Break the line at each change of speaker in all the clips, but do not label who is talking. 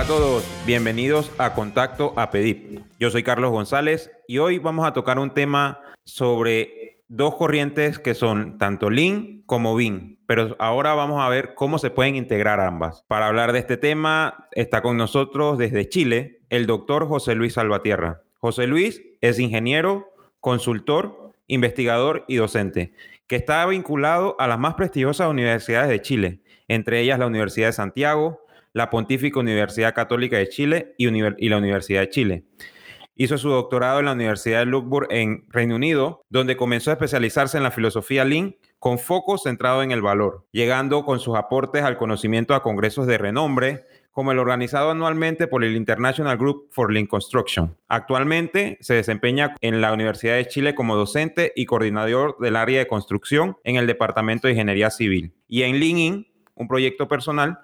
Hola a todos, bienvenidos a Contacto a Pedip. Yo soy Carlos González y hoy vamos a tocar un tema sobre dos corrientes que son tanto Lean como Bean, pero ahora vamos a ver cómo se pueden integrar ambas. Para hablar de este tema está con nosotros desde Chile el doctor José Luis Salvatierra. José Luis es ingeniero, consultor, investigador y docente, que está vinculado a las más prestigiosas universidades de Chile, entre ellas la Universidad de Santiago, la Pontífica Universidad Católica de Chile y, la Universidad de Chile. Hizo su doctorado en la Universidad de Loughborough en Reino Unido, donde comenzó a especializarse en la filosofía Lean con foco centrado en el valor, llegando con sus aportes al conocimiento a congresos de renombre, como el organizado anualmente por el International Group for Lean Construction. Actualmente se desempeña en la Universidad de Chile como docente y coordinador del área de construcción en el Departamento de Ingeniería Civil. Y en Lean un proyecto personal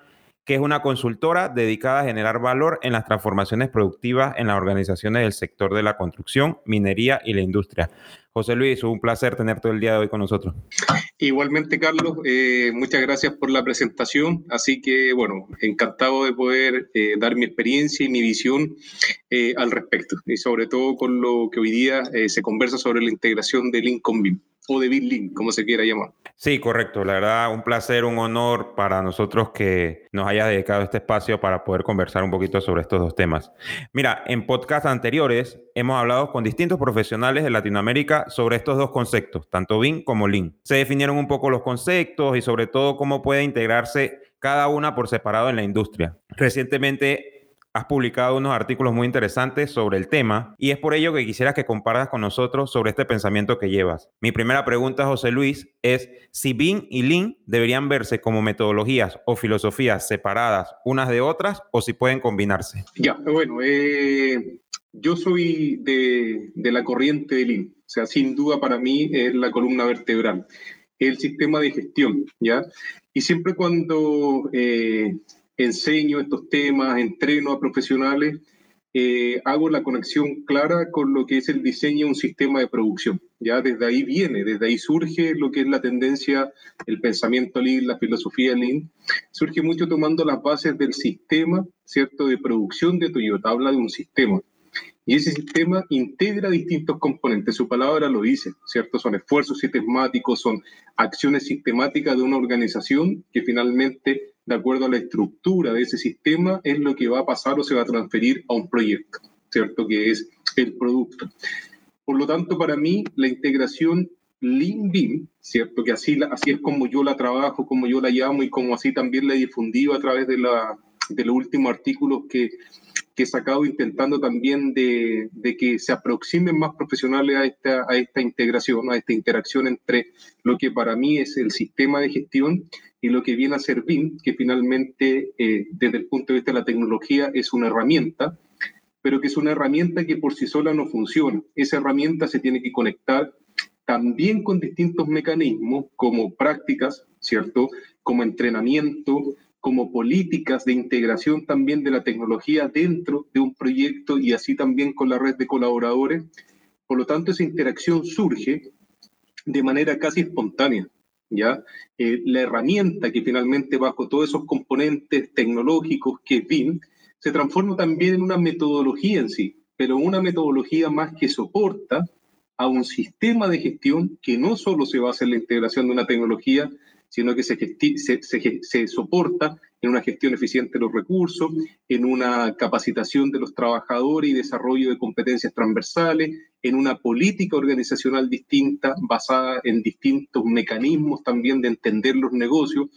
que es una consultora dedicada a generar valor en las transformaciones productivas en las organizaciones del sector de la construcción, minería y la industria. José Luis, un placer tenerte todo el día de hoy con nosotros.
Igualmente, Carlos, eh, muchas gracias por la presentación. Así que, bueno, encantado de poder eh, dar mi experiencia y mi visión eh, al respecto, y sobre todo con lo que hoy día se conversa sobre la integración de BIM o de Link, como se quiera llamar.
Sí, correcto. La verdad, un placer, un honor para nosotros que nos haya dedicado este espacio para poder conversar un poquito sobre estos dos temas. Mira, en podcasts anteriores hemos hablado con distintos profesionales de Latinoamérica sobre estos dos conceptos, tanto BIM como Lean. Se definieron un poco los conceptos y sobre todo cómo puede integrarse cada una por separado en la industria. Recientemente Has publicado unos artículos muy interesantes sobre el tema y es por ello que quisiera que compartas con nosotros sobre este pensamiento que llevas. Mi primera pregunta, José Luis, es si BIM y Lean deberían verse como metodologías o filosofías separadas unas de otras o si pueden combinarse.
Ya, bueno, eh, yo soy de, la corriente de Lean, o sea, sin duda para mí es la columna vertebral, el sistema de gestión, ¿ya? Y siempre cuando eh, enseño estos temas, entreno a profesionales, eh, hago la conexión clara con lo que es el diseño de un sistema de producción. Ya desde ahí viene, desde ahí surge lo que es la tendencia, el pensamiento Lean, la filosofía Lean. Surge mucho tomando las bases del sistema, ¿cierto?, de producción de Toyota. Habla de un sistema. Y ese sistema integra distintos componentes, su palabra lo dice, ¿cierto? Son esfuerzos sistemáticos, son acciones sistemáticas de una organización que finalmente de acuerdo a la estructura de ese sistema, es lo que va a pasar o se va a transferir a un proyecto, ¿cierto? Que es el producto. Por lo tanto, para mí, la integración Lean BIM, ¿cierto? Que así, así es como yo la trabajo, como yo la llamo y como así también la he difundido a través de, la, de los últimos artículos que, que he sacado intentando también de, que se aproximen más profesionales a esta, a esta integración, a esta interacción entre lo que para mí es el sistema de gestión y lo que viene a ser BIM, que finalmente eh, desde el punto de vista de la tecnología es una herramienta, pero que es una herramienta que por sí sola no funciona. Esa herramienta se tiene que conectar también con distintos mecanismos como prácticas, ¿cierto? Como entrenamiento, como políticas de integración también de la tecnología dentro de un proyecto y así también con la red de colaboradores. Por lo tanto, esa interacción surge de manera casi espontánea. ¿ya? Eh, la herramienta que finalmente bajo todos esos componentes tecnológicos que es BIM, se transforma también en una metodología en sí, pero una metodología más que soporta a un sistema de gestión que no solo se basa en la integración de una tecnología, sino que se, soporta en una gestión eficiente de los recursos, en una capacitación de los trabajadores y desarrollo de competencias transversales, en una política organizacional distinta, basada en distintos mecanismos también de entender los negocios,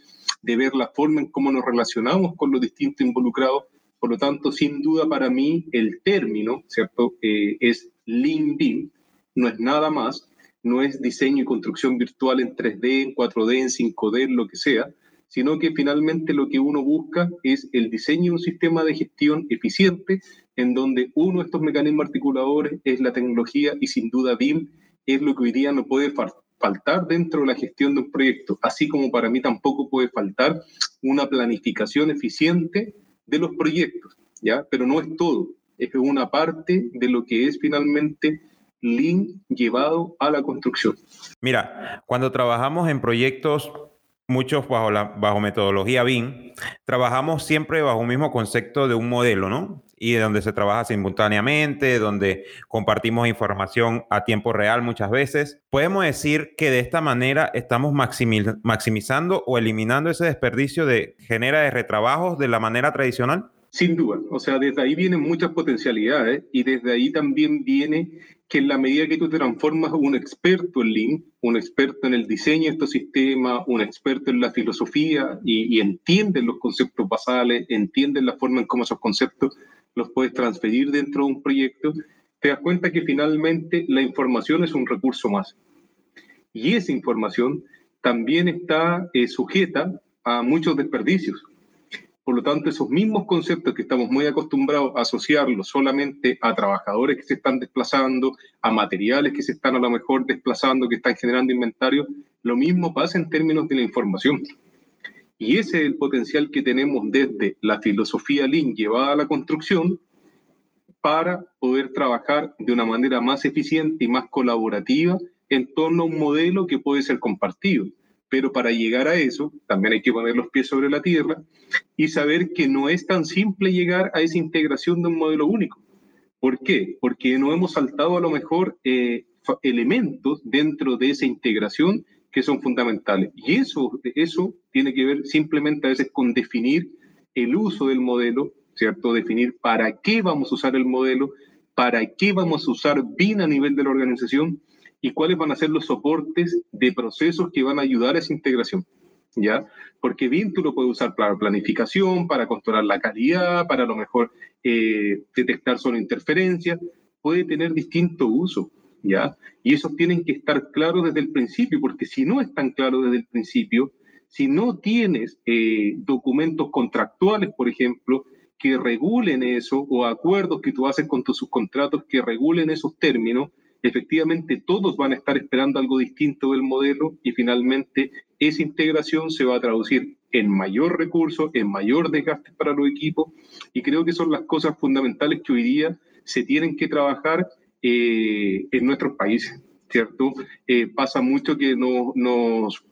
de ver la forma en cómo nos relacionamos con los distintos involucrados. Por lo tanto, sin duda para mí el término, ¿cierto?, eh, es Lean BIM, no es nada más no es diseño y construcción virtual en 3D, en 4D, en 5D, lo que sea, sino que finalmente lo que uno busca es el diseño de un sistema de gestión eficiente en donde uno de estos mecanismos articuladores es la tecnología y sin duda BIM es lo que hoy día no puede faltar dentro de la gestión de un proyecto, así como para mí tampoco puede faltar una planificación eficiente de los proyectos, ¿ya? Pero no es todo, es una parte de lo que es finalmente Lean llevado a la construcción.
Mira, cuando trabajamos en proyectos muchos bajo, la, bajo metodología BIM, trabajamos siempre bajo un mismo concepto de un modelo, ¿no? Y de donde se trabaja simultáneamente, donde compartimos información a tiempo real muchas veces. Podemos decir que de esta manera estamos maximizando o eliminando ese desperdicio de genera de retrabajos de la manera tradicional.
Sin duda, o sea, desde ahí vienen muchas potencialidades y desde ahí también viene que en la medida que tú te transformas un experto en Lean, un experto en el diseño de estos sistemas, un experto en la filosofía y, y entiendes los conceptos basales, entiendes la forma en cómo esos conceptos los puedes transferir dentro de un proyecto, te das cuenta que finalmente la información es un recurso más. Y esa información también está eh, sujeta a muchos desperdicios. Por lo tanto, esos mismos conceptos que estamos muy acostumbrados a asociarlos solamente a trabajadores que se están desplazando, a materiales que se están a lo mejor desplazando, que están generando inventario, lo mismo pasa en términos de la información. Y ese es el potencial que tenemos desde la filosofía Lean llevada a la construcción para poder trabajar de una manera más eficiente y más colaborativa en torno a un modelo que puede ser compartido. Pero para llegar a eso, también hay que poner los pies sobre la tierra y saber que no es tan simple llegar a esa integración de un modelo único. ¿Por qué? Porque no hemos saltado a lo mejor eh, elementos dentro de esa integración que son fundamentales. Y eso, eso tiene que ver simplemente a veces con definir el uso del modelo, ¿cierto? Definir para qué vamos a usar el modelo, para qué vamos a usar BIN a nivel de la organización y cuáles van a ser los soportes de procesos que van a ayudar a esa integración. ¿Ya? Porque BIM tú lo puedes usar para planificación, para controlar la calidad, para a lo mejor eh, detectar solo interferencias, puede tener distinto uso, ¿ya? Y esos tienen que estar claros desde el principio, porque si no están claros desde el principio, si no tienes eh, documentos contractuales, por ejemplo, que regulen eso, o acuerdos que tú haces con tus subcontratos que regulen esos términos, efectivamente todos van a estar esperando algo distinto del modelo y finalmente esa integración se va a traducir en mayor recurso, en mayor desgaste para los equipos y creo que son las cosas fundamentales que hoy día se tienen que trabajar eh, en nuestros países, ¿cierto? Eh, pasa mucho que no, nos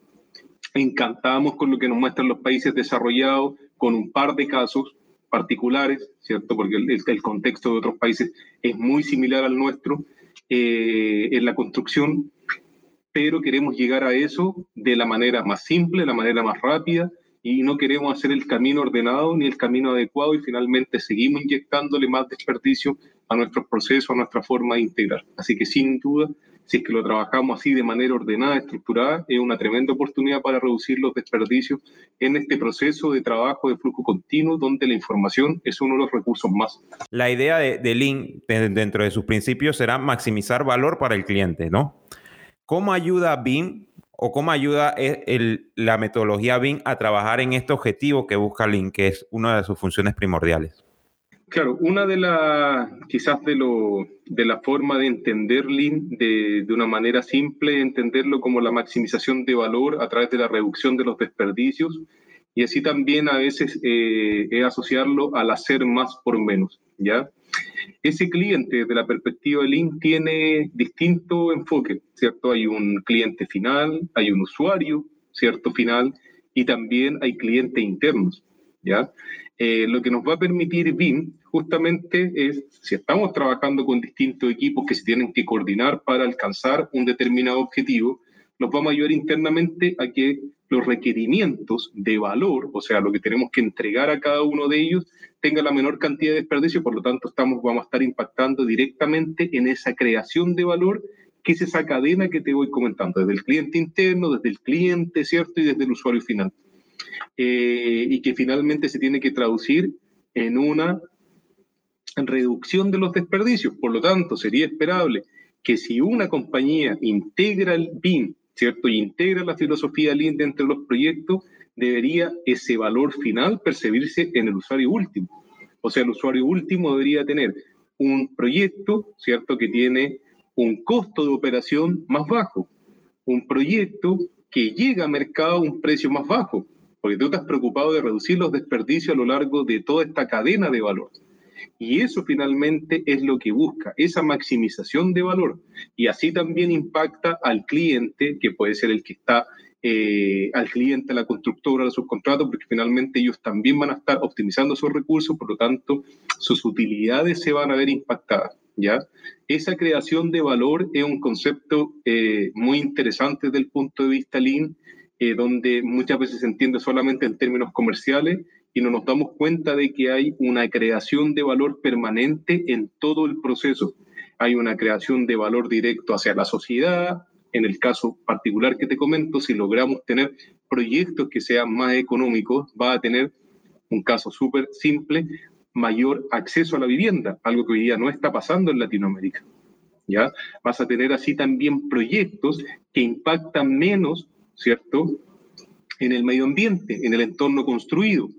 encantamos con lo que nos muestran los países desarrollados, con un par de casos particulares, ¿cierto? Porque el, el contexto de otros países es muy similar al nuestro eh, en la construcción, pero queremos llegar a eso de la manera más simple, la manera más rápida, y no queremos hacer el camino ordenado ni el camino adecuado y finalmente seguimos inyectándole más desperdicio a nuestros procesos, a nuestra forma de integrar. Así que sin duda, si es que lo trabajamos así de manera ordenada, estructurada, es una tremenda oportunidad para reducir los desperdicios en este proceso de trabajo de flujo continuo, donde la información es uno de los recursos más.
La idea de, de Lean dentro de sus principios será maximizar valor para el cliente, ¿no? ¿Cómo ayuda BIM o cómo ayuda el, la metodología BIM a trabajar en este objetivo que busca Lean, que es una de sus funciones primordiales?
Claro, una de las, quizás de, lo, de la forma de entender Lean de, de, una manera simple, entenderlo como la maximización de valor a través de la reducción de los desperdicios y así también a veces eh, es asociarlo al hacer más por menos, ¿ya? Ese cliente, desde la perspectiva de Lean, tiene distinto enfoque, ¿cierto? Hay un cliente final, hay un usuario, ¿cierto? Final, y también hay clientes internos, ¿ya? Eh, lo que nos va a permitir BIM justamente es, si estamos trabajando con distintos equipos que se tienen que coordinar para alcanzar un determinado objetivo, nos vamos a ayudar internamente a que los requerimientos de valor, o sea, lo que tenemos que entregar a cada uno de ellos, tenga la menor cantidad de desperdicio, por lo tanto estamos, vamos a estar impactando directamente en esa creación de valor, que es esa cadena que te voy comentando, desde el cliente interno, desde el cliente, ¿cierto? Y desde el usuario final. Eh, y que finalmente se tiene que traducir en una reducción de los desperdicios. Por lo tanto, sería esperable que si una compañía integra el BIM, ¿cierto? Y integra la filosofía Lean dentro de los proyectos, debería ese valor final percibirse en el usuario último. O sea, el usuario último debería tener un proyecto, ¿cierto? Que tiene un costo de operación más bajo, un proyecto que llega a mercado a un precio más bajo, porque tú estás preocupado de reducir los desperdicios a lo largo de toda esta cadena de valor. Y eso finalmente es lo que busca, esa maximización de valor. Y así también impacta al cliente, que puede ser el que está eh, al cliente, a la constructora, al subcontrato, porque finalmente ellos también van a estar optimizando sus recursos, por lo tanto, sus utilidades se van a ver impactadas. ¿ya? Esa creación de valor es un concepto eh, muy interesante desde el punto de vista Lean, eh, donde muchas veces se entiende solamente en términos comerciales y no nos damos cuenta de que hay una creación de valor permanente en todo el proceso. Hay una creación de valor directo hacia la sociedad. En el caso particular que te comento, si logramos tener proyectos que sean más económicos, va a tener un caso súper simple, mayor acceso a la vivienda, algo que hoy día no está pasando en Latinoamérica. ¿ya? Vas a tener así también proyectos que impactan menos, ¿cierto?, en el medio ambiente, en el entorno construido.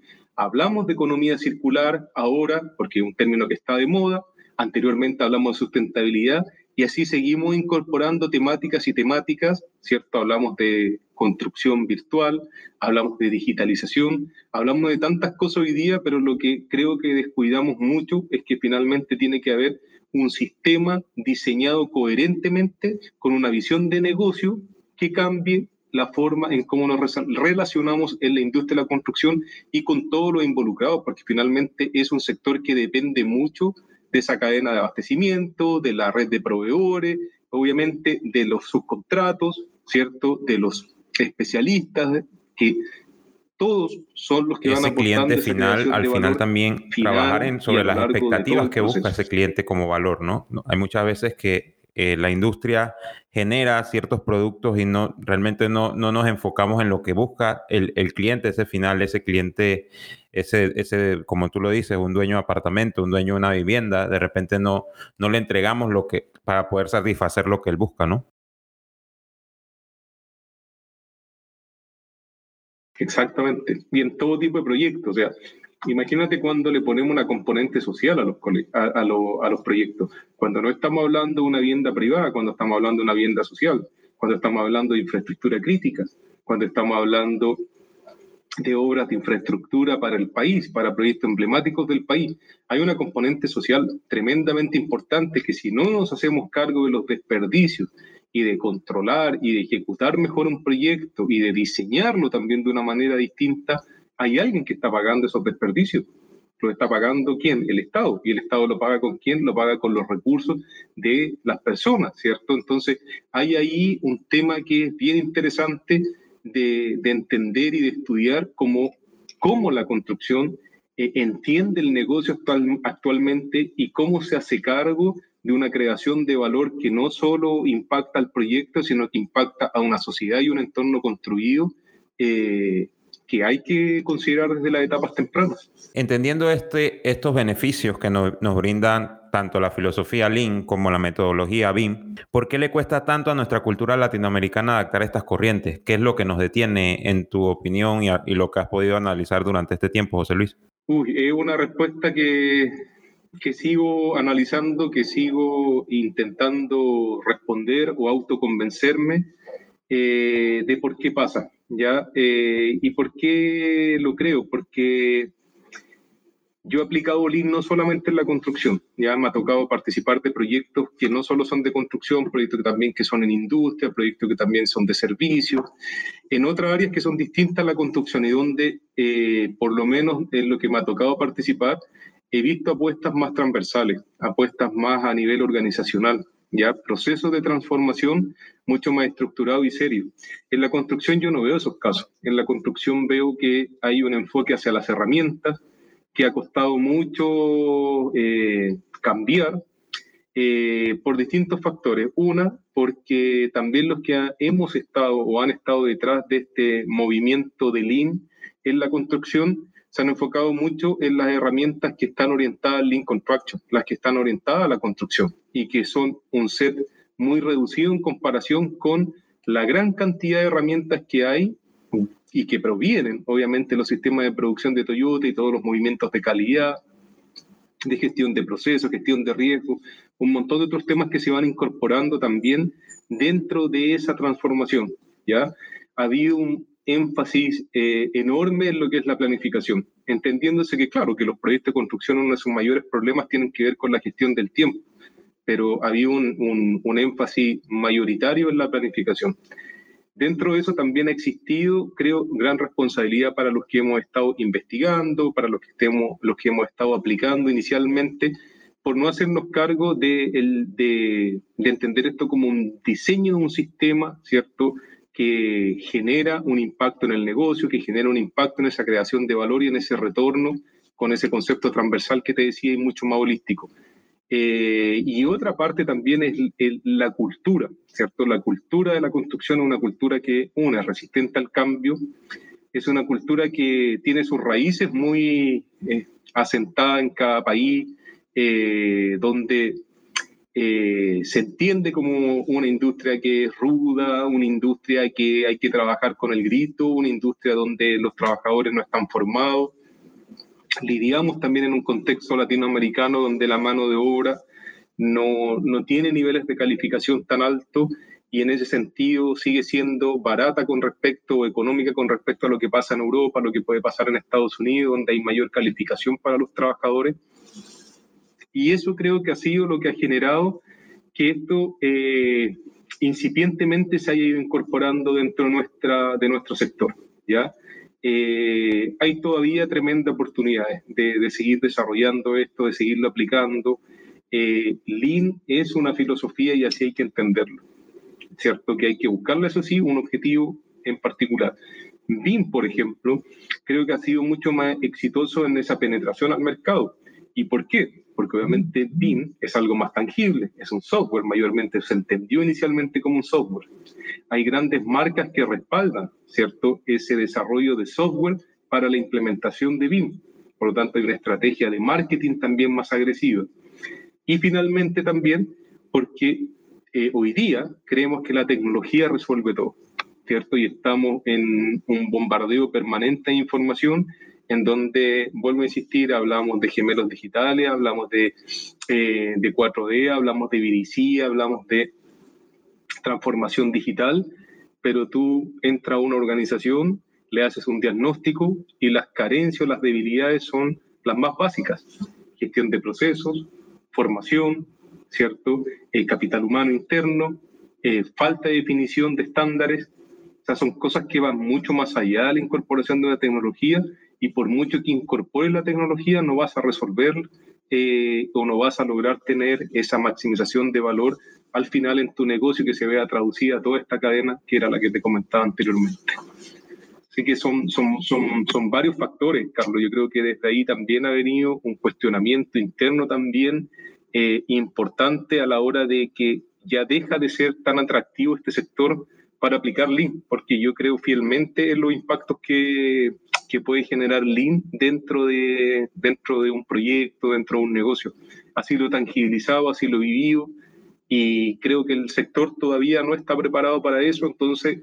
Hablamos de economía circular ahora, porque es un término que está de moda, anteriormente hablamos de sustentabilidad y así seguimos incorporando temáticas y temáticas, ¿cierto? Hablamos de construcción virtual, hablamos de digitalización, hablamos de tantas cosas hoy día, pero lo que creo que descuidamos mucho es que finalmente tiene que haber un sistema diseñado coherentemente con una visión de negocio que cambie la forma en cómo nos relacionamos en la industria de la construcción y con todos los involucrados, porque finalmente es un sector que depende mucho de esa cadena de abastecimiento, de la red de proveedores, obviamente de los subcontratos, ¿cierto? De los especialistas, que todos son los que van
a cliente final, al final también trabajar en, sobre las expectativas que busca ese cliente como valor, ¿no? Hay muchas veces que eh, la industria genera ciertos productos y no realmente no, no nos enfocamos en lo que busca el, el, cliente, ese final, ese cliente, ese, ese, como tú lo dices, un dueño de apartamento, un dueño de una vivienda, de repente no, no le entregamos lo que, para poder satisfacer lo que él busca, ¿no?
Exactamente. Y en todo tipo de proyectos. O sea, imagínate cuando le ponemos una componente social a los, a, los proyectos, cuando no estamos hablando de una vivienda privada, cuando estamos hablando de una vivienda social, cuando estamos hablando de infraestructura crítica, cuando estamos hablando de obras de infraestructura para el país, para proyectos emblemáticos del país. Hay una componente social tremendamente importante que si no nos hacemos cargo de los desperdicios y de controlar y de ejecutar mejor un proyecto y de diseñarlo también de una manera distinta, hay alguien que está pagando esos desperdicios. Lo está pagando quién? El Estado. ¿Y el Estado lo paga con quién? Lo paga con los recursos de las personas, ¿cierto? Entonces, hay ahí un tema que es bien interesante de, entender y de estudiar cómo, cómo la construcción eh, entiende el negocio actual, actualmente y cómo se hace cargo de una creación de valor que no solo impacta al proyecto, sino que impacta a una sociedad y un entorno construido eh, que hay que considerar desde las etapas tempranas.
Entendiendo este, estos beneficios que nos, brindan tanto la filosofía Lean como la metodología BIM, ¿por qué le cuesta tanto a nuestra cultura latinoamericana adaptar estas corrientes? ¿Qué es lo que nos detiene en tu opinión y, y lo que has podido analizar durante este tiempo, José Luis?
Uy, es una respuesta que, que sigo analizando, que sigo intentando responder o autoconvencerme eh, de por qué pasa. ¿Ya? Eh, ¿Y por qué lo creo? Porque yo he aplicado Lean no solamente en la construcción, ya me ha tocado participar de proyectos que no solo son de construcción, proyectos que también que son en industria, proyectos que también son de servicios, en otras áreas que son distintas a la construcción y donde, eh, por lo menos en lo que me ha tocado participar, he visto apuestas más transversales, apuestas más a nivel organizacional, ya procesos de transformación mucho más estructurado y serio. En la construcción yo no veo esos casos. En la construcción veo que hay un enfoque hacia las herramientas que ha costado mucho eh, cambiar eh, por distintos factores. Una, porque también los que hemos estado o han estado detrás de este movimiento de Lean en la construcción se han enfocado mucho en las herramientas que están orientadas al Lean Construction, las que están orientadas a la construcción y que son un set muy reducido en comparación con la gran cantidad de herramientas que hay y que provienen, obviamente, los sistemas de producción de Toyota y todos los movimientos de calidad, de gestión de procesos, gestión de riesgo, un montón de otros temas que se van incorporando también dentro de esa transformación. ¿ya? Ha habido un énfasis eh, enorme en lo que es la planificación, entendiéndose que, claro, que los proyectos de construcción, uno de sus mayores problemas tienen que ver con la gestión del tiempo pero había un, un, énfasis mayoritario en la planificación. Dentro de eso también ha existido, creo, gran responsabilidad para los que hemos estado investigando, para los que, estemos, los que hemos estado aplicando inicialmente, por no hacernos cargo de, de, de entender esto como un diseño de un sistema, ¿cierto? Que genera un impacto en el negocio, que genera un impacto en esa creación de valor y en ese retorno con ese concepto transversal que te decía y mucho más holístico. Eh, y otra parte también es la cultura, ¿cierto? La cultura de la construcción es una cultura que, una, es resistente al cambio, es una cultura que tiene sus raíces muy eh, asentadas en cada país, eh, donde se entiende como una industria que es ruda, una industria que hay que trabajar con el grito, una industria donde los trabajadores no están formados, lidiamos también en un contexto latinoamericano donde la mano de obra no, no tiene niveles de calificación tan altos y en ese sentido sigue siendo barata con respecto, económica con respecto a lo que pasa en Europa, lo que puede pasar en Estados Unidos, donde hay mayor calificación para los trabajadores. Y eso creo que ha sido lo que ha generado que esto eh, incipientemente se haya ido incorporando dentro de, nuestra, de nuestro sector. ¿ya? Eh, hay todavía tremenda oportunidades de, seguir desarrollando esto, de seguirlo aplicando. Eh, Lean es una filosofía y así hay que entenderlo, ¿cierto? Que hay que buscarle, eso sí, un objetivo en particular. BIM, por ejemplo, creo que ha sido mucho más exitoso en esa penetración al mercado. ¿Y por qué? Porque obviamente BIM es algo más tangible, es un software, mayormente se entendió inicialmente como un software. Hay grandes marcas que respaldan, ¿cierto?, ese desarrollo de software para la implementación de BIM. Por lo tanto, hay una estrategia de marketing también más agresiva. Y finalmente también porque eh, hoy día creemos que la tecnología resuelve todo, ¿cierto? Y estamos en un bombardeo permanente de información en donde, vuelvo a insistir, hablamos de gemelos digitales, hablamos de, eh, de 4D, hablamos de VDC, hablamos de transformación digital, pero tú entras a una organización, le haces un diagnóstico y las carencias las debilidades son las más básicas. Gestión de procesos, formación, ¿cierto? El capital humano interno, eh, falta de definición de estándares. O sea, son cosas que van mucho más allá de la incorporación de la tecnología y por mucho que incorpores la tecnología no vas a resolver eh, o no vas a lograr tener esa maximización de valor al final en tu negocio que se vea traducida toda esta cadena que era la que te comentaba anteriormente. Así que son, son, son, son varios factores, Carlos. Yo creo que desde ahí también ha venido un cuestionamiento interno también eh, importante a la hora de que ya deja de ser tan atractivo este sector para aplicar Lean, porque yo creo fielmente en los impactos que, que puede generar Lean dentro de, dentro de un proyecto, dentro de un negocio. Así lo tangibilizado, así lo vivido y creo que el sector todavía no está preparado para eso, entonces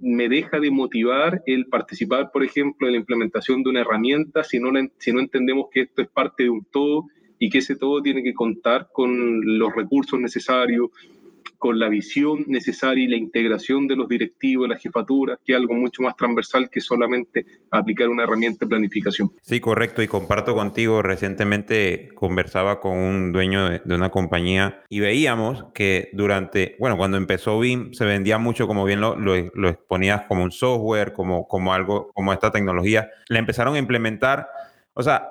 me deja de motivar el participar, por ejemplo, en la implementación de una herramienta si no, si no entendemos que esto es parte de un todo y que ese todo tiene que contar con los recursos necesarios, con la visión necesaria y la integración de los directivos, de las jefaturas, que es algo mucho más transversal que solamente aplicar una herramienta de planificación.
Sí, correcto, y comparto contigo, recientemente conversaba con un dueño de, una compañía y veíamos que durante, bueno, cuando empezó BIM se vendía mucho, como bien lo, lo, exponías, como un software, como, como algo, como esta tecnología, la empezaron a implementar, o sea,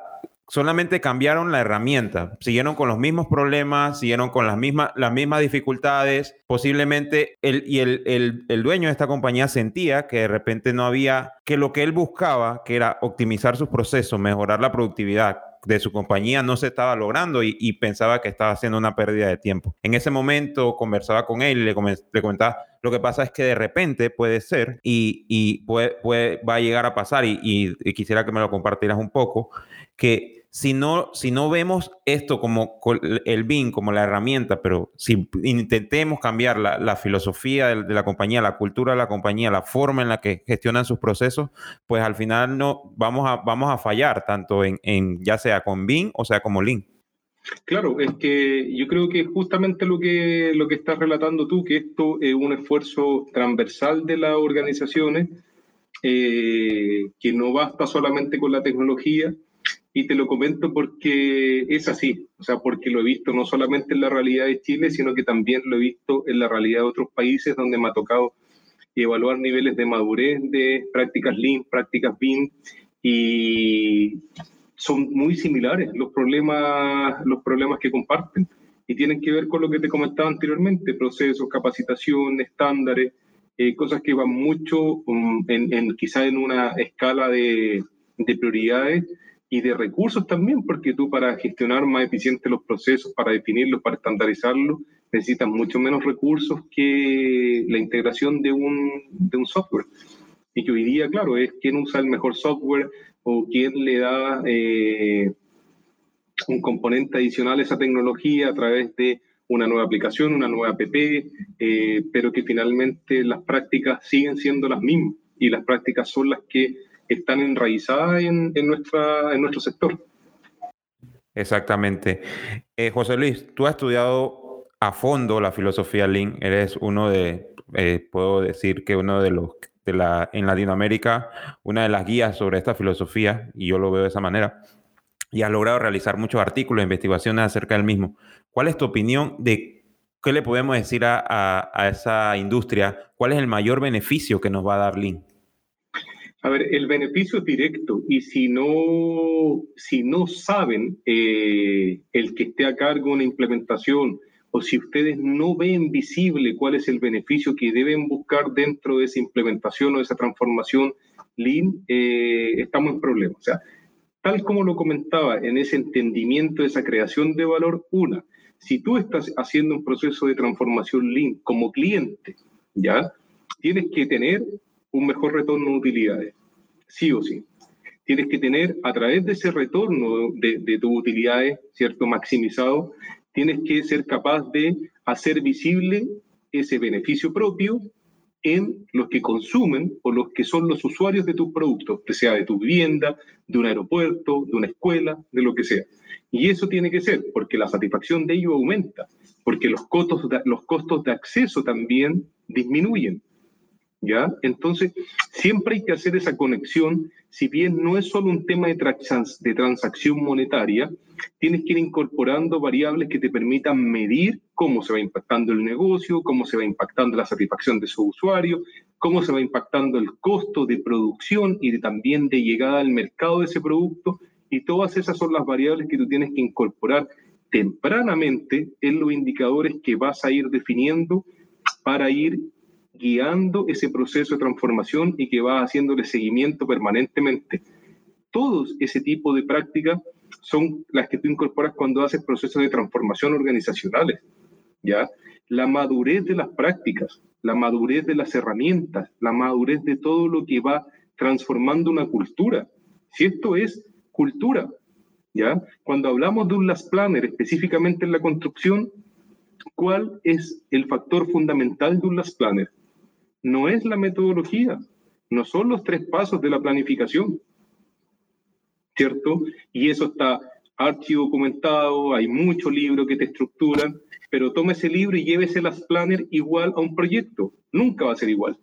solamente cambiaron la herramienta, siguieron con los mismos problemas, siguieron con las mismas, las mismas dificultades, posiblemente él y el, el, dueño de esta compañía sentía que de repente no había, que lo que él buscaba, que era optimizar sus procesos, mejorar la productividad de su compañía, no se estaba logrando y, pensaba que estaba haciendo una pérdida de tiempo. En ese momento conversaba con él y le, le comentaba, lo que pasa es que de repente puede ser y, y puede, puede, va a llegar a pasar y, y quisiera que me lo compartieras un poco, que si no, si no vemos esto como el BIM, como la herramienta, pero si intentemos cambiar la, filosofía de, la compañía, la cultura de la compañía, la forma en la que gestionan sus procesos, pues al final no, vamos, a, vamos a fallar, tanto en, en ya sea con BIM o sea como Lean.
Claro, es que yo creo que justamente lo que, lo que estás relatando tú, que esto es un esfuerzo transversal de las organizaciones, eh, que no basta solamente con la tecnología, y te lo comento porque es así, o sea, porque lo he visto no solamente en la realidad de Chile, sino que también lo he visto en la realidad de otros países donde me ha tocado evaluar niveles de madurez de prácticas Lean, prácticas BIM, y son muy similares los problemas, los problemas que comparten y tienen que ver con lo que te comentaba anteriormente, procesos, capacitación, estándares, eh, cosas que van mucho um, en, en, quizá en una escala de, de, prioridades y de recursos también, porque tú para gestionar más eficiente los procesos, para definirlos, para estandarizarlos, necesitas mucho menos recursos que la integración de un, de un software. Y que hoy día, claro, es quién usa el mejor software o quién le da... Eh, un componente adicional a esa tecnología a través de una nueva aplicación, una nueva app, eh, pero que finalmente las prácticas siguen siendo las mismas y las prácticas son las que están enraizadas en, nuestro sector.
Exactamente. Eh, José Luis, tú has estudiado a fondo la filosofía Lean, eres uno de, eh, puedo decir que uno de los de en Latinoamérica, una de las guías sobre esta filosofía, y yo lo veo de esa manera y has logrado realizar muchos artículos e investigaciones acerca del mismo. ¿Cuál es tu opinión de qué le podemos decir a, esa industria? ¿Cuál es el mayor beneficio que nos va a dar Lean?
A ver, el beneficio es directo y si no, si no saben eh, el que esté a cargo de una implementación o si ustedes no ven visible cuál es el beneficio que deben buscar dentro de esa implementación o de esa transformación Lean, eh, estamos en problemas. O sea, tal como lo comentaba, en ese entendimiento esa creación de valor, una, si tú estás haciendo un proceso de transformación Lean como cliente, ¿ya? Tienes que tener un mejor retorno de utilidades, sí o sí. Tienes que tener, a través de ese retorno de, de tus utilidades, ¿cierto? Maximizado, tienes que ser capaz de hacer visible ese beneficio propio en los que consumen o los que son los usuarios de tus productos, que sea de tu vivienda, de un aeropuerto, de una escuela, de lo que sea. Y eso tiene que ser porque la satisfacción de ellos aumenta, porque los costos de, los costos de acceso también disminuyen. ¿Ya? Entonces, siempre hay que hacer esa conexión, si bien no es solo un tema de, transacción monetaria, tienes que ir incorporando variables que te permitan medir cómo se va impactando el negocio, cómo se va impactando la satisfacción de su usuario, cómo se va impactando el costo de producción y también de llegada al mercado de ese producto. Y todas esas son las variables que tú tienes que incorporar tempranamente en los indicadores que vas a ir definiendo para ir guiando ese proceso de transformación y que va haciéndole seguimiento permanentemente. Todos ese tipo de prácticas son las que tú incorporas cuando haces procesos de transformación organizacionales, ¿ya? La madurez de las prácticas, la madurez de las herramientas, la madurez de todo lo que va transformando una cultura. Si esto es cultura, ¿ya? Cuando hablamos de un last planner, específicamente en la construcción, ¿cuál es el factor fundamental de un last planner? No es la metodología, no son los tres pasos de la planificación, ¿cierto? Y eso está archivo documentado, hay muchos libros que te estructuran, pero toma ese libro y llévese las planner igual a un proyecto. Nunca va a ser igual.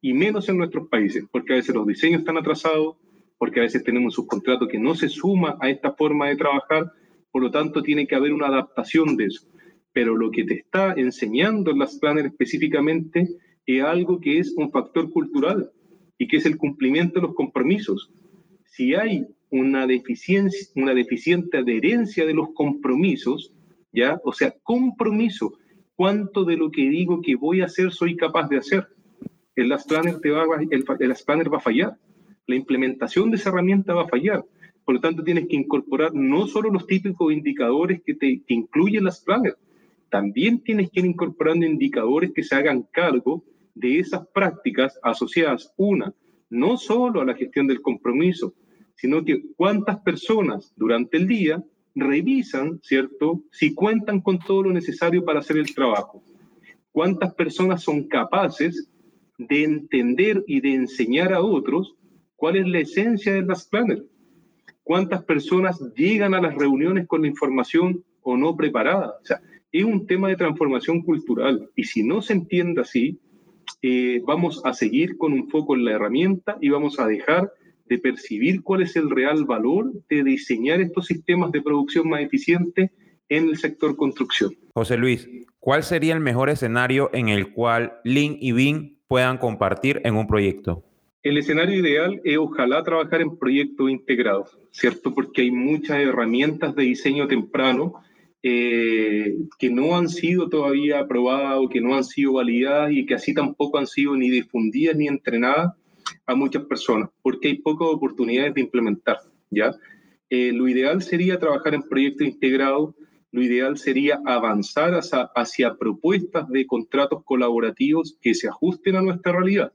Y menos en nuestros países, porque a veces los diseños están atrasados, porque a veces tenemos un subcontrato que no se suma a esta forma de trabajar, por lo tanto tiene que haber una adaptación de eso. Pero lo que te está enseñando en las planners específicamente es algo que es un factor cultural y que es el cumplimiento de los compromisos. Si hay una, deficiencia, una deficiente adherencia de los compromisos, ¿ya? O sea, compromiso. ¿Cuánto de lo que digo que voy a hacer soy capaz de hacer? El Last Planner, te va, el, el Planner va a fallar. La implementación de esa herramienta va a fallar. Por lo tanto, tienes que incorporar no solo los típicos indicadores que, te, que incluyen las Planner, también tienes que ir incorporando indicadores que se hagan cargo de esas prácticas asociadas, una, no solo a la gestión del compromiso, sino que cuántas personas durante el día revisan, ¿cierto?, si cuentan con todo lo necesario para hacer el trabajo. Cuántas personas son capaces de entender y de enseñar a otros cuál es la esencia de las planners. Cuántas personas llegan a las reuniones con la información o no preparada. O sea, es un tema de transformación cultural y si no se entiende así, eh, vamos a seguir con un foco en la herramienta y vamos a dejar de percibir cuál es el real valor de diseñar estos sistemas de producción más eficientes en el sector construcción.
José Luis, ¿cuál sería el mejor escenario en el cual Lean y BIM puedan compartir en un proyecto?
El escenario ideal es ojalá trabajar en proyectos integrados, ¿cierto? Porque hay muchas herramientas de diseño temprano eh, que no han sido todavía aprobadas o que no han sido validadas y que así tampoco han sido ni difundidas ni entrenadas a muchas personas, porque hay pocas oportunidades de implementar, ¿ya? Eh, lo ideal sería trabajar en proyectos integrados, lo ideal sería avanzar hacia, hacia, propuestas de contratos colaborativos que se ajusten a nuestra realidad,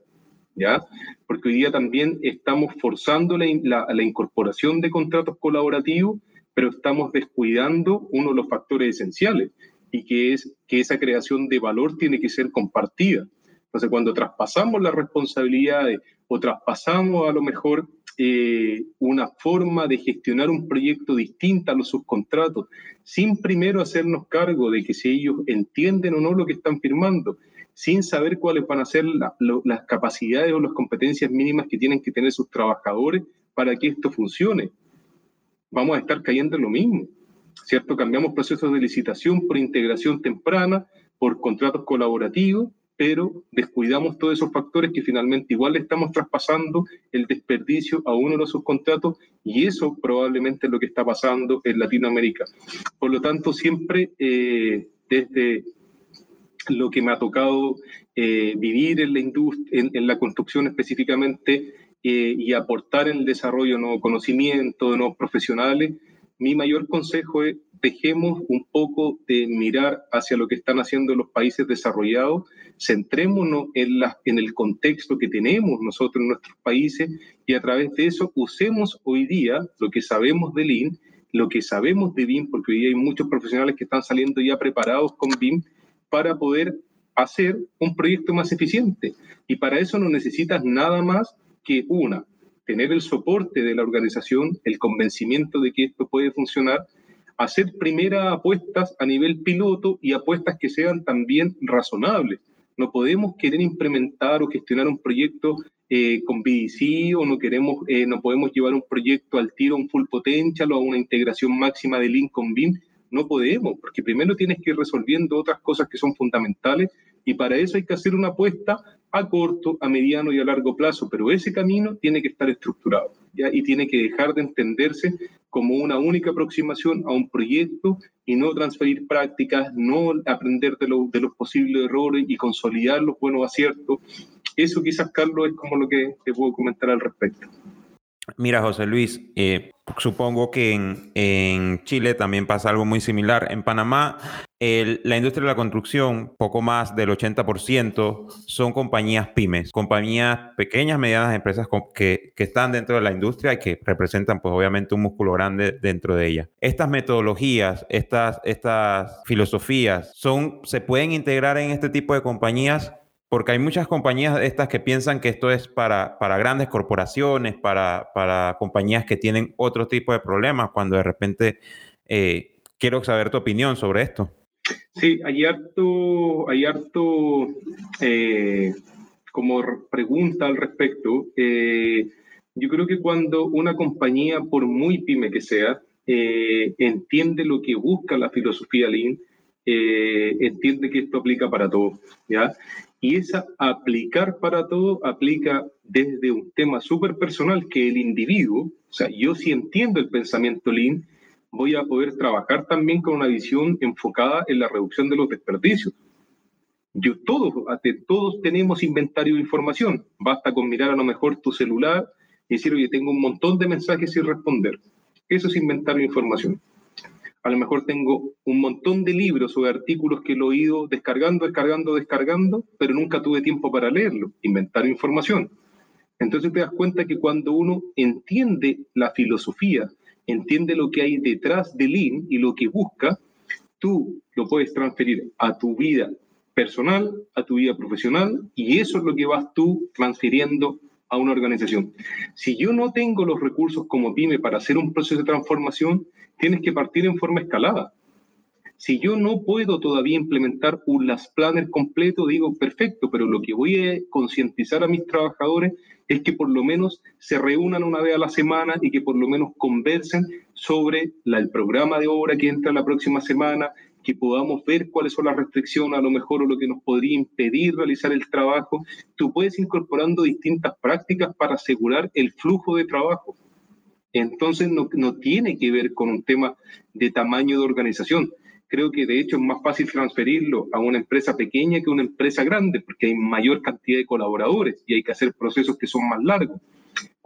¿ya? Porque hoy día también estamos forzando la, la incorporación de contratos colaborativos pero estamos descuidando uno de los factores esenciales y que es que esa creación de valor tiene que ser compartida. Entonces, cuando traspasamos las responsabilidades o traspasamos a lo mejor eh, una forma de gestionar un proyecto distinta a los subcontratos, sin primero hacernos cargo de que si ellos entienden o no lo que están firmando, sin saber cuáles van a ser las capacidades o las competencias mínimas que tienen que tener sus trabajadores para que esto funcione vamos a estar cayendo en lo mismo, ¿cierto? Cambiamos procesos de licitación por integración temprana, por contratos colaborativos, pero descuidamos todos esos factores que finalmente igual le estamos traspasando el desperdicio a uno de los subcontratos y eso probablemente es lo que está pasando en Latinoamérica. Por lo tanto, siempre eh, desde lo que me ha tocado eh, vivir en la industria, en la construcción específicamente, eh, y aportar en el desarrollo de nuevos conocimientos, de nuevos profesionales, mi mayor consejo es dejemos un poco de mirar hacia lo que están haciendo los países desarrollados, centrémonos en, en el contexto que tenemos nosotros en nuestros países y a través de eso usemos hoy día lo que sabemos de Lean, lo que sabemos de BIM, porque hoy día hay muchos profesionales que están saliendo ya preparados con BIM para poder hacer un proyecto más eficiente. Y para eso no necesitas nada más que una, tener el soporte de la organización, el convencimiento de que esto puede funcionar, hacer primeras apuestas a nivel piloto y apuestas que sean también razonables. No podemos querer implementar o gestionar un proyecto eh, con BDC o no queremos, eh, no podemos llevar un proyecto al tiro a un full potential o a una integración máxima de Link con BIM. No podemos, porque primero tienes que ir resolviendo otras cosas que son fundamentales y para eso hay que hacer una apuesta a corto, a mediano y a largo plazo, pero ese camino tiene que estar estructurado y tiene que dejar de entenderse como una única aproximación a un proyecto y no transferir prácticas, no aprender de, de los posibles errores y consolidar los buenos aciertos. Eso quizás, Carlos, es como lo que te puedo comentar al respecto.
Mira, José Luis, eh, supongo que en, Chile también pasa algo muy similar. En Panamá, la industria de la construcción, poco más del 80%, son compañías pymes, compañías pequeñas, medianas empresas que, que, están dentro de la industria y que representan, pues obviamente, un músculo grande dentro de ella. Estas metodologías, estas, estas filosofías, son, se pueden integrar en este tipo de compañías porque hay muchas compañías estas que piensan que esto es para, para grandes corporaciones, para, para, compañías que tienen otro tipo de problemas, cuando de repente eh, quiero saber tu opinión sobre esto.
Sí, hay harto, hay harto eh, como pregunta al respecto. Eh, yo creo que cuando una compañía, por muy pyme que sea, entiende lo que busca la filosofía Lean, entiende que esto aplica para todos, ¿ya? Y esa aplicar para todo aplica desde un tema súper personal que el individuo, o sea, yo si entiendo el pensamiento lean, voy a poder trabajar también con una visión enfocada en la reducción de los desperdicios. Yo todos, todos tenemos inventario de información. Basta con mirar a lo mejor tu celular y decir, oye, tengo un montón de mensajes sin responder. Eso es inventario de información a lo mejor tengo un montón de libros o de artículos que he ido descargando, descargando, descargando, pero nunca tuve tiempo para leerlo, inventar información. Entonces te das cuenta que cuando uno entiende la filosofía, entiende lo que hay detrás de Lean y lo que busca, tú lo puedes transferir a tu vida personal, a tu vida profesional, y eso es lo que vas tú transfiriendo a una organización. Si yo no tengo los recursos como pyme para hacer un proceso de transformación, tienes que partir en forma escalada. Si yo no puedo todavía implementar un Last Planner completo, digo, perfecto, pero lo que voy a concientizar a mis trabajadores es que por lo menos se reúnan una vez a la semana y que por lo menos conversen sobre el programa de obra que entra la próxima semana, que podamos ver cuáles son las restricciones, a lo mejor, o lo que nos podría impedir realizar el trabajo. Tú puedes incorporando distintas prácticas para asegurar el flujo de trabajo. Entonces, no, no tiene que ver con un tema de tamaño de organización. Creo que de hecho es más fácil transferirlo a una empresa pequeña que a una empresa grande, porque hay mayor cantidad de colaboradores y hay que hacer procesos que son más largos.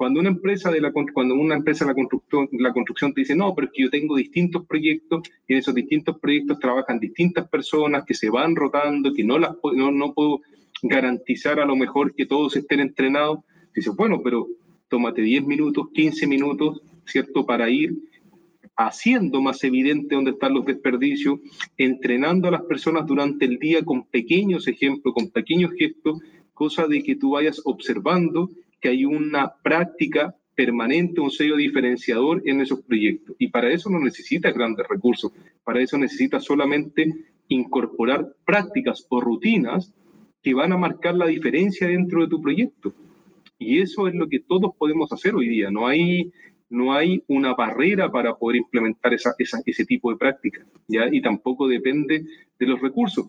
Cuando una empresa de la, cuando una empresa de la construcción, la construcción te dice, no, pero es que yo tengo distintos proyectos y en esos distintos proyectos trabajan distintas personas que se van rotando, que no, las, no, no puedo garantizar a lo mejor que todos estén entrenados, dice, bueno, pero tómate 10 minutos, 15 minutos, ¿cierto? Para ir haciendo más evidente dónde están los desperdicios, entrenando a las personas durante el día con pequeños ejemplos, con pequeños gestos, cosa de que tú vayas observando que hay una práctica permanente, un sello diferenciador en esos proyectos. Y para eso no necesitas grandes recursos, para eso necesitas solamente incorporar prácticas o rutinas que van a marcar la diferencia dentro de tu proyecto. Y eso es lo que todos podemos hacer hoy día. No hay, no hay una barrera para poder implementar esa, ese tipo de prácticas. Y tampoco depende de los recursos.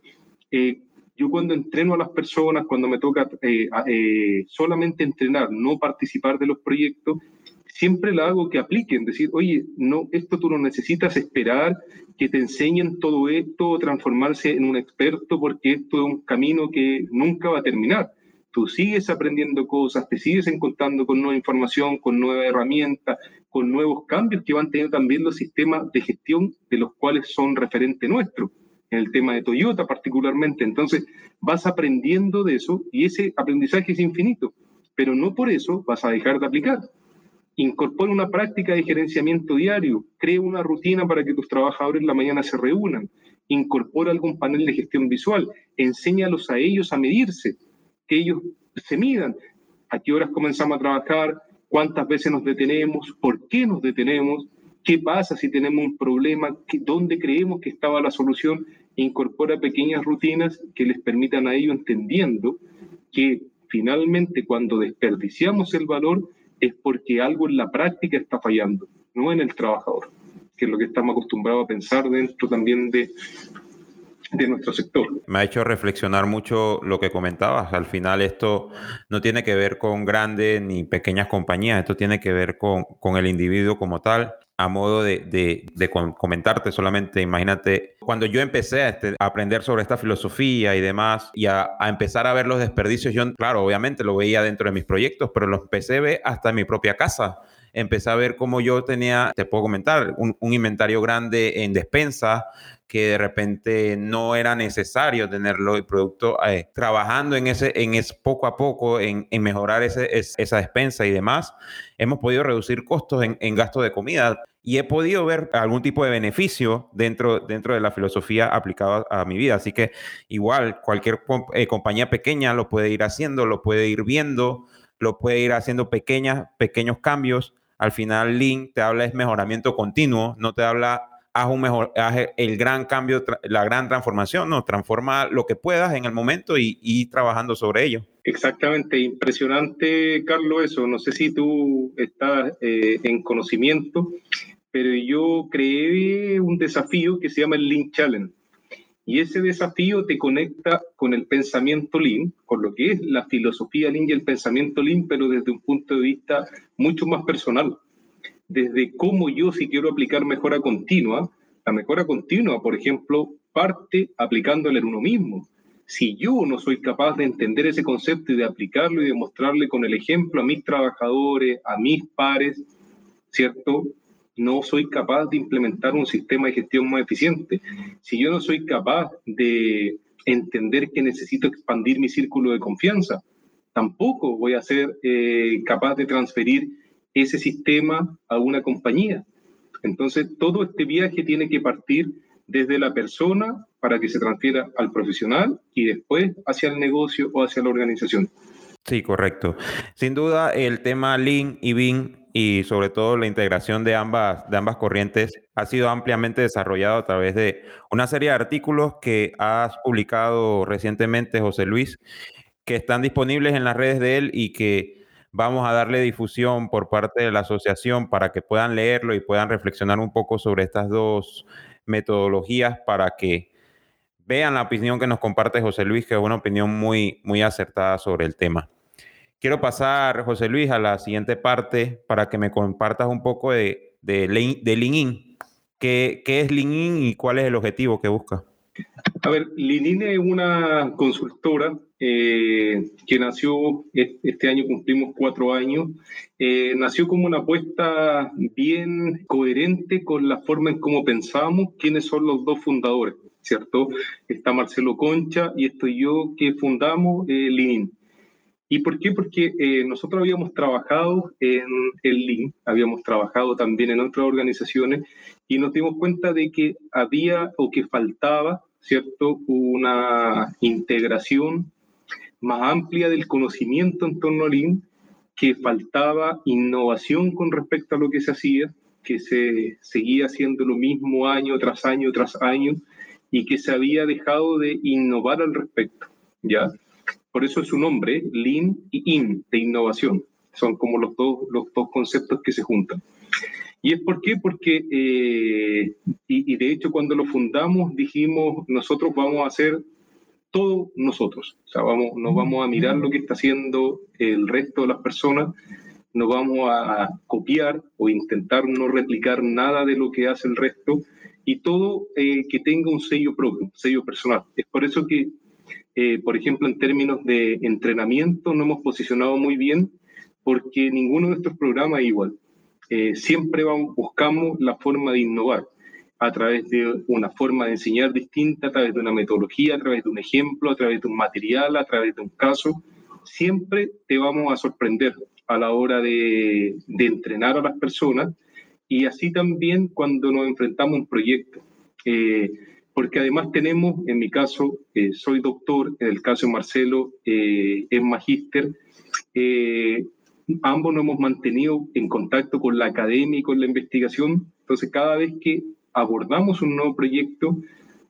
Eh, yo cuando entreno a las personas, cuando me toca eh, eh, solamente entrenar, no participar de los proyectos, siempre la hago que apliquen, decir, oye, no, esto tú no necesitas esperar que te enseñen todo esto transformarse en un experto porque esto es un camino que nunca va a terminar. Tú sigues aprendiendo cosas, te sigues encontrando con nueva información, con nuevas herramientas, con nuevos cambios que van teniendo también los sistemas de gestión de los cuales son referente nuestro en el tema de Toyota particularmente. Entonces, vas aprendiendo de eso y ese aprendizaje es infinito, pero no por eso vas a dejar de aplicar. Incorpora una práctica de gerenciamiento diario, crea una rutina para que tus trabajadores en la mañana se reúnan, incorpora algún panel de gestión visual, enséñalos a ellos a medirse, que ellos se midan, a qué horas comenzamos a trabajar, cuántas veces nos detenemos, por qué nos detenemos, qué pasa si tenemos un problema, dónde creemos que estaba la solución incorpora pequeñas rutinas que les permitan a ellos entendiendo que finalmente cuando desperdiciamos el valor es porque algo en la práctica está fallando, no en el trabajador, que es lo que estamos acostumbrados a pensar dentro también de, de nuestro sector.
Me ha hecho reflexionar mucho lo que comentabas. Al final esto no tiene que ver con grandes ni pequeñas compañías, esto tiene que ver con, con el individuo como tal. A modo de, comentarte solamente, imagínate, cuando yo empecé a, este, aprender sobre esta filosofía y demás, y a, a, empezar a ver los desperdicios, yo, claro, obviamente lo veía dentro de mis proyectos, pero los empecé a ver hasta en mi propia casa. Empecé a ver cómo yo tenía, te puedo comentar, un, inventario grande en despensa, que de repente no era necesario tenerlo el producto eh, trabajando en ese, en ese poco a poco, en, mejorar ese, esa despensa y demás, hemos podido reducir costos en, en gasto de comida y he podido ver algún tipo de beneficio dentro, dentro de la filosofía aplicada a, mi vida. Así que igual cualquier eh, compañía pequeña lo puede ir haciendo, lo puede ir viendo, lo puede ir haciendo pequeñas, pequeños cambios. Al final, Lean te habla es mejoramiento continuo, no te habla haz un mejor, haz el gran cambio, la gran transformación, ¿no? Transforma lo que puedas en el momento y, y trabajando sobre ello.
Exactamente, impresionante, Carlos, eso. No sé si tú estás eh, en conocimiento, pero yo creé un desafío que se llama el Lean Challenge. Y ese desafío te conecta con el pensamiento Lean, con lo que es la filosofía Lean y el pensamiento Lean, pero desde un punto de vista mucho más personal desde cómo yo si quiero aplicar mejora continua, la mejora continua, por ejemplo, parte aplicándole en uno mismo. Si yo no soy capaz de entender ese concepto y de aplicarlo y de mostrarle con el ejemplo a mis trabajadores, a mis pares, ¿cierto? No soy capaz de implementar un sistema de gestión más eficiente. Si yo no soy capaz de entender que necesito expandir mi círculo de confianza, tampoco voy a ser eh, capaz de transferir ese sistema a una compañía. Entonces, todo este viaje tiene que partir desde la persona para que se transfiera al profesional y después hacia el negocio o hacia la organización.
Sí, correcto. Sin duda, el tema Lean y Bean y sobre todo la integración de ambas, de ambas corrientes ha sido ampliamente desarrollado a través de una serie de artículos que has publicado recientemente, José Luis, que están disponibles en las redes de él y que vamos a darle difusión por parte de la asociación para que puedan leerlo y puedan reflexionar un poco sobre estas dos metodologías para que vean la opinión que nos comparte José Luis, que es una opinión muy, muy acertada sobre el tema. Quiero pasar, José Luis, a la siguiente parte para que me compartas un poco de, de, LinkedIn. ¿Qué, ¿Qué, es LinkedIn y cuál es el objetivo que busca?
A ver, LinkedIn es una consultora eh, que nació, este año cumplimos cuatro años, eh, nació como una apuesta bien coherente con la forma en cómo pensamos quiénes son los dos fundadores. ¿cierto? Está Marcelo Concha y estoy yo que fundamos eh, Lean. ¿Y por qué? Porque eh, nosotros habíamos trabajado en el Lean, habíamos trabajado también en otras organizaciones y nos dimos cuenta de que había o que faltaba, ¿cierto? Una integración más amplia del conocimiento en torno a Lean, que faltaba innovación con respecto a lo que se hacía, que se seguía haciendo lo mismo año tras año tras año y que se había dejado de innovar al respecto, ¿ya? Por eso es su nombre, Lean y In, de innovación. Son como los dos, los dos conceptos que se juntan. ¿Y es por qué? Porque, eh, y, de hecho cuando lo fundamos dijimos, nosotros vamos a hacer todo nosotros. O sea, vamos, nos vamos a mirar lo que está haciendo el resto de las personas, no vamos a copiar o intentar no replicar nada de lo que hace el resto, y todo eh, que tenga un sello propio, un sello personal. Es por eso que, eh, por ejemplo, en términos de entrenamiento no hemos posicionado muy bien porque ninguno de estos programas es igual. Eh, siempre vamos, buscamos la forma de innovar a través de una forma de enseñar distinta, a través de una metodología, a través de un ejemplo, a través de un material, a través de un caso. Siempre te vamos a sorprender a la hora de, de entrenar a las personas y así también cuando nos enfrentamos a un proyecto. Eh, porque además tenemos, en mi caso, eh, soy doctor, en el caso de Marcelo eh, es magíster, ambos nos hemos mantenido en contacto con la academia y con la investigación, entonces cada vez que abordamos un nuevo proyecto,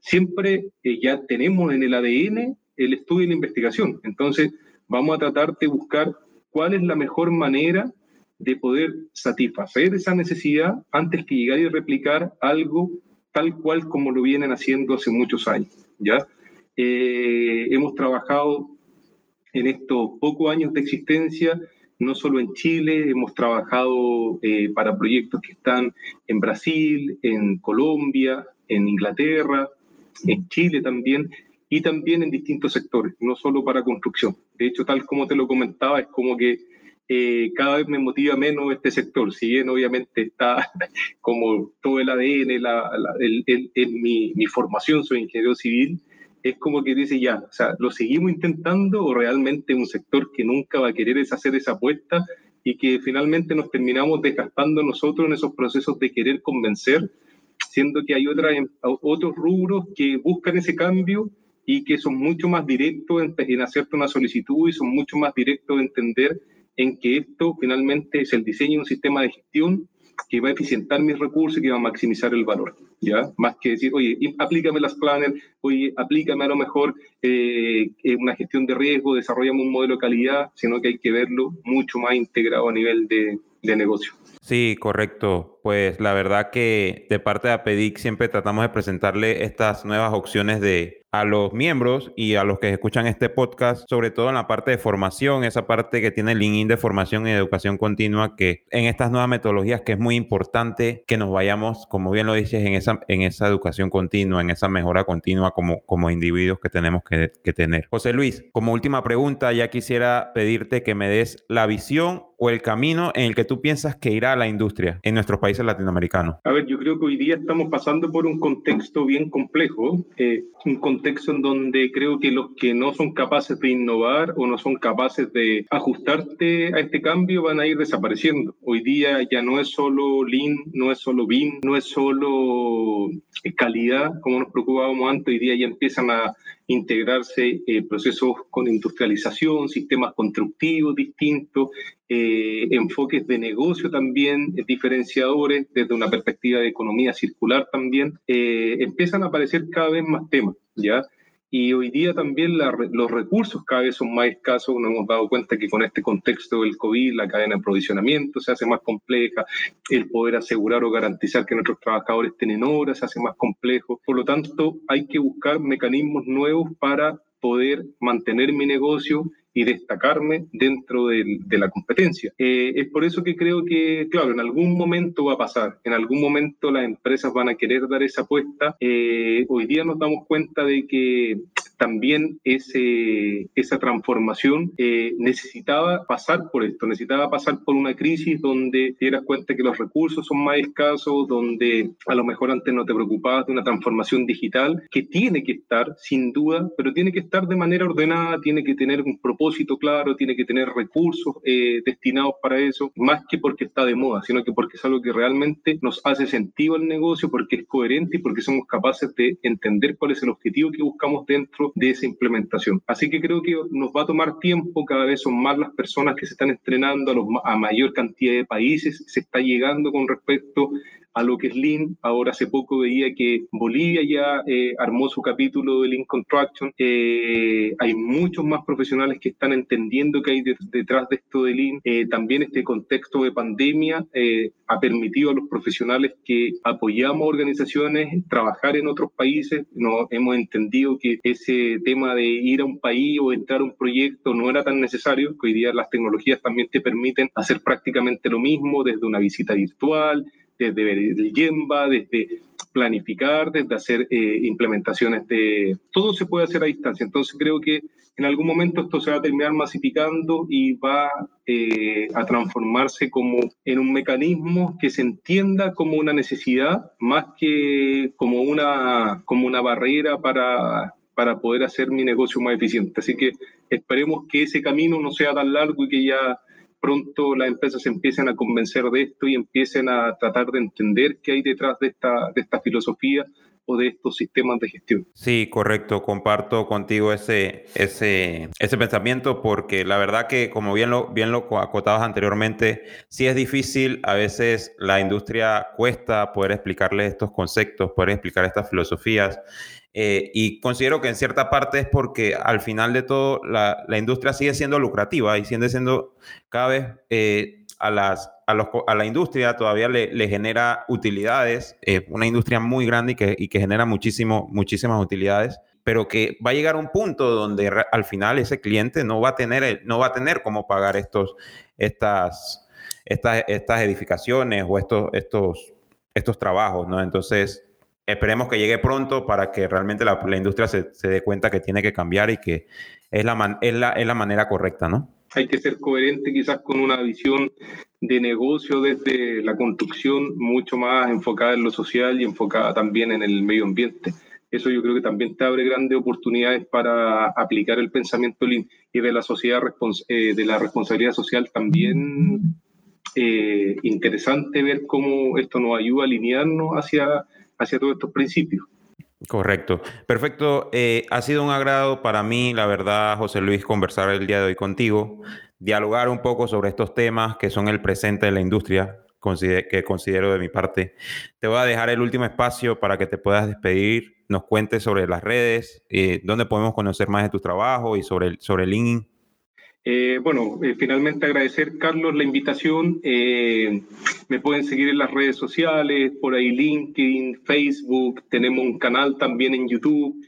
siempre ya tenemos en el ADN el estudio y la investigación, entonces vamos a tratar de buscar cuál es la mejor manera de poder satisfacer esa necesidad antes que llegar y replicar algo tal cual como lo vienen haciendo hace muchos años. ¿ya? Eh, hemos trabajado en estos pocos años de existencia, no solo en Chile, hemos trabajado eh, para proyectos que están en Brasil, en Colombia, en Inglaterra, en Chile también, y también en distintos sectores, no solo para construcción. De hecho, tal como te lo comentaba, es como que eh, cada vez me motiva menos este sector, si bien obviamente está como todo el ADN, la, mi, mi, formación, soy ingeniero civil, es como que dice ya, o sea, ¿lo seguimos intentando o realmente un sector que nunca va a querer es hacer esa apuesta y que finalmente nos terminamos desgastando nosotros en esos procesos de querer convencer, siendo que hay otras, otros rubros que buscan ese cambio y que son mucho más directos en, en hacerte una solicitud y son mucho más directos en entender en que esto finalmente es el diseño de un sistema de gestión que va a eficientar mis recursos y que va a maximizar el valor, ¿ya? Más que decir, oye, aplícame las planners, oye, aplícame a lo mejor eh, una gestión de riesgo, desarrollamos un modelo de calidad, sino que hay que verlo mucho más integrado a nivel de, de negocio.
Sí, correcto. Pues la verdad que de parte de APEDIC siempre tratamos de presentarle estas nuevas opciones de a los miembros y a los que escuchan este podcast, sobre todo en la parte de formación, esa parte que tiene LinkedIn de formación y educación continua, que en estas nuevas metodologías que es muy importante que nos vayamos, como bien lo dices, en esa, en esa educación continua, en esa mejora continua como, como individuos que tenemos que, que tener. José Luis, como última pregunta, ya quisiera pedirte que me des la visión o el camino en el que tú piensas que irá la industria en nuestros países latinoamericanos?
A ver, yo creo que hoy día estamos pasando por un contexto bien complejo, eh, un contexto en donde creo que los que no son capaces de innovar o no son capaces de ajustarte a este cambio van a ir desapareciendo. Hoy día ya no es solo Lean, no es solo BIM, no es solo eh, calidad, como nos preocupábamos antes, hoy día ya empiezan a integrarse eh, procesos con industrialización, sistemas constructivos distintos, eh, enfoques de negocio también diferenciadores desde una perspectiva de economía circular también, empiezan a aparecer cada vez más temas, ¿ya? y hoy día también los recursos cada vez son más escasos. Nos hemos dado cuenta que con este contexto del COVID, la cadena de aprovisionamiento se hace más compleja, el poder asegurar o garantizar que nuestros trabajadores tienen horas se hace más complejo. Por lo tanto, hay que buscar mecanismos nuevos para poder mantener mi negocio y destacarme dentro de, la competencia. Eh, es por eso que creo que, claro, en algún momento va a pasar, en algún momento las empresas van a querer dar esa apuesta. Eh, hoy día nos damos cuenta de que también esa transformación eh, necesitaba pasar por esto, necesitaba pasar por una crisis donde te dieras cuenta que los recursos son más escasos, donde a lo mejor antes no te preocupabas de una transformación digital, que tiene que estar, sin duda, pero tiene que estar de manera ordenada, tiene que tener un propósito claro, tiene que tener recursos eh, destinados para eso, más que porque está de moda, sino que porque es algo que realmente nos hace sentido al negocio, porque es coherente y porque somos capaces de entender cuál es el objetivo que buscamos dentro de esa implementación. Así que creo que nos va a tomar tiempo, cada vez son más las personas que se están estrenando a, a mayor cantidad de países, se está llegando con respecto a lo que es Lean. Ahora hace poco veía que Bolivia ya eh, armó su capítulo de Lean Contraction. Eh, hay muchos más profesionales que están entendiendo que hay detrás de esto de Lean. Eh, también este contexto de pandemia ha permitido a los profesionales que apoyamos organizaciones trabajar en otros países. No, hemos entendido que ese tema de ir a un país o entrar a un proyecto no era tan necesario, hoy día las tecnologías también te permiten hacer prácticamente lo mismo desde una visita virtual, desde ver el Gemba, desde planificar, desde hacer eh, implementaciones de... Todo se puede hacer a distancia. Entonces creo que en algún momento esto se va a terminar masificando y va eh, a transformarse como en un mecanismo que se entienda como una necesidad más que como una, como una barrera para, para poder hacer mi negocio más eficiente. Así que esperemos que ese camino no sea tan largo y que ya pronto las empresas se a convencer de esto y empiecen a tratar de entender qué hay detrás de esta, de esta filosofía o de estos sistemas de gestión.
Sí, correcto. Comparto contigo ese, ese, ese pensamiento porque la verdad que, como bien lo, bien lo acotabas anteriormente, sí es difícil. A veces la industria cuesta poder explicarle estos conceptos, poder explicar estas filosofías. Eh, y considero que en cierta parte es porque al final de todo la, la industria sigue siendo lucrativa y sigue siendo cada vez eh, a, las, a, los, a, la industria todavía le, le genera utilidades, eh, una industria muy grande y que, y que genera muchísimo, muchísimas utilidades pero que va a llegar un punto donde al final ese cliente no va a tener, no va a tener cómo pagar estos, estas, estas, estas edificaciones o estos, estos, estos trabajos, ¿no? Entonces, esperemos que llegue pronto para que realmente la, industria se, dé cuenta que tiene que cambiar y que es la, es la, es la manera correcta, ¿no?
Hay que ser coherente quizás con una visión de negocio desde la construcción mucho más enfocada en lo social y enfocada también en el medio ambiente. Eso yo creo que también te abre grandes oportunidades para aplicar el pensamiento Lean y de la sociedad eh, de la responsabilidad social también eh, interesante ver cómo esto nos ayuda a alinearnos hacia hacia todos estos principios.
Correcto. Perfecto. Eh, ha sido un agrado para mí, la verdad, José Luis, conversar el día de hoy contigo, dialogar un poco sobre estos temas que son el presente de la industria, que considero de mi parte. Te voy a dejar el último espacio para que te puedas despedir, nos cuentes sobre las redes, eh, dónde podemos conocer más de tu trabajo y sobre, sobre LinkedIn.
Eh, bueno, eh, finalmente agradecer, Carlos, la invitación. Eh, me pueden seguir en las redes sociales, por ahí LinkedIn, Facebook, tenemos un canal también en YouTube.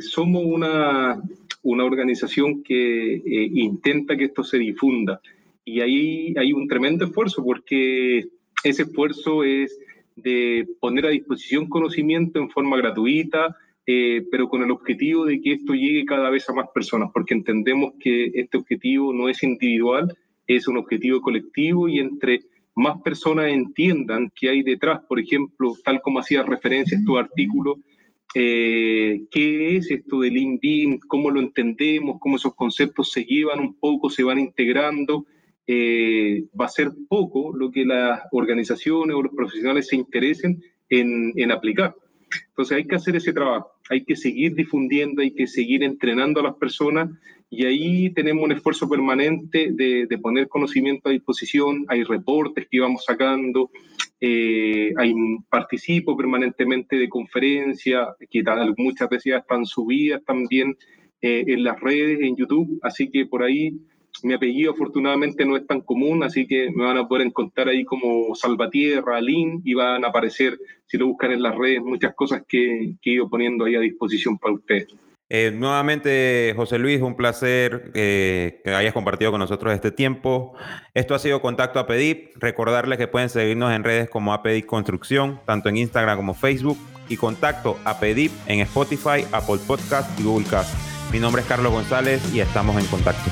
somos una, una organización que intenta que esto se difunda y ahí hay un tremendo esfuerzo porque ese esfuerzo es de poner a disposición conocimiento en forma gratuita, eh, pero con el objetivo de que esto llegue cada vez a más personas, porque entendemos que este objetivo no es individual, es un objetivo colectivo y entre más personas entiendan qué hay detrás, por ejemplo, tal como hacía referencia a tu artículo, eh, qué es esto del INVIN, cómo lo entendemos, cómo esos conceptos se llevan un poco, se van integrando, eh, va a ser poco lo que las organizaciones o los profesionales se interesen en, en aplicar. Entonces hay que hacer ese trabajo, hay que seguir difundiendo, hay que seguir entrenando a las personas y ahí tenemos un esfuerzo permanente de, poner conocimiento a disposición, hay reportes que íbamos sacando, eh, hay, participo permanentemente de conferencias, que muchas veces ya están subidas también eh, en las redes, en YouTube, así que por ahí mi apellido afortunadamente no es tan común, así que me van a poder encontrar ahí como Salvatierra, Lin, y van a aparecer, si lo buscan en las redes, muchas cosas que, que he ido poniendo ahí a disposición para ustedes.
Eh, nuevamente, José Luis, un placer eh, que hayas compartido con nosotros este tiempo. Esto ha sido Contacto a PEDIP. Recordarles que pueden seguirnos en redes como APEDIP Construcción, tanto en Instagram como Facebook, y Contacto a PEDIP en Spotify, Apple Podcast y Google Cast. Mi nombre es Carlos González y estamos en contacto.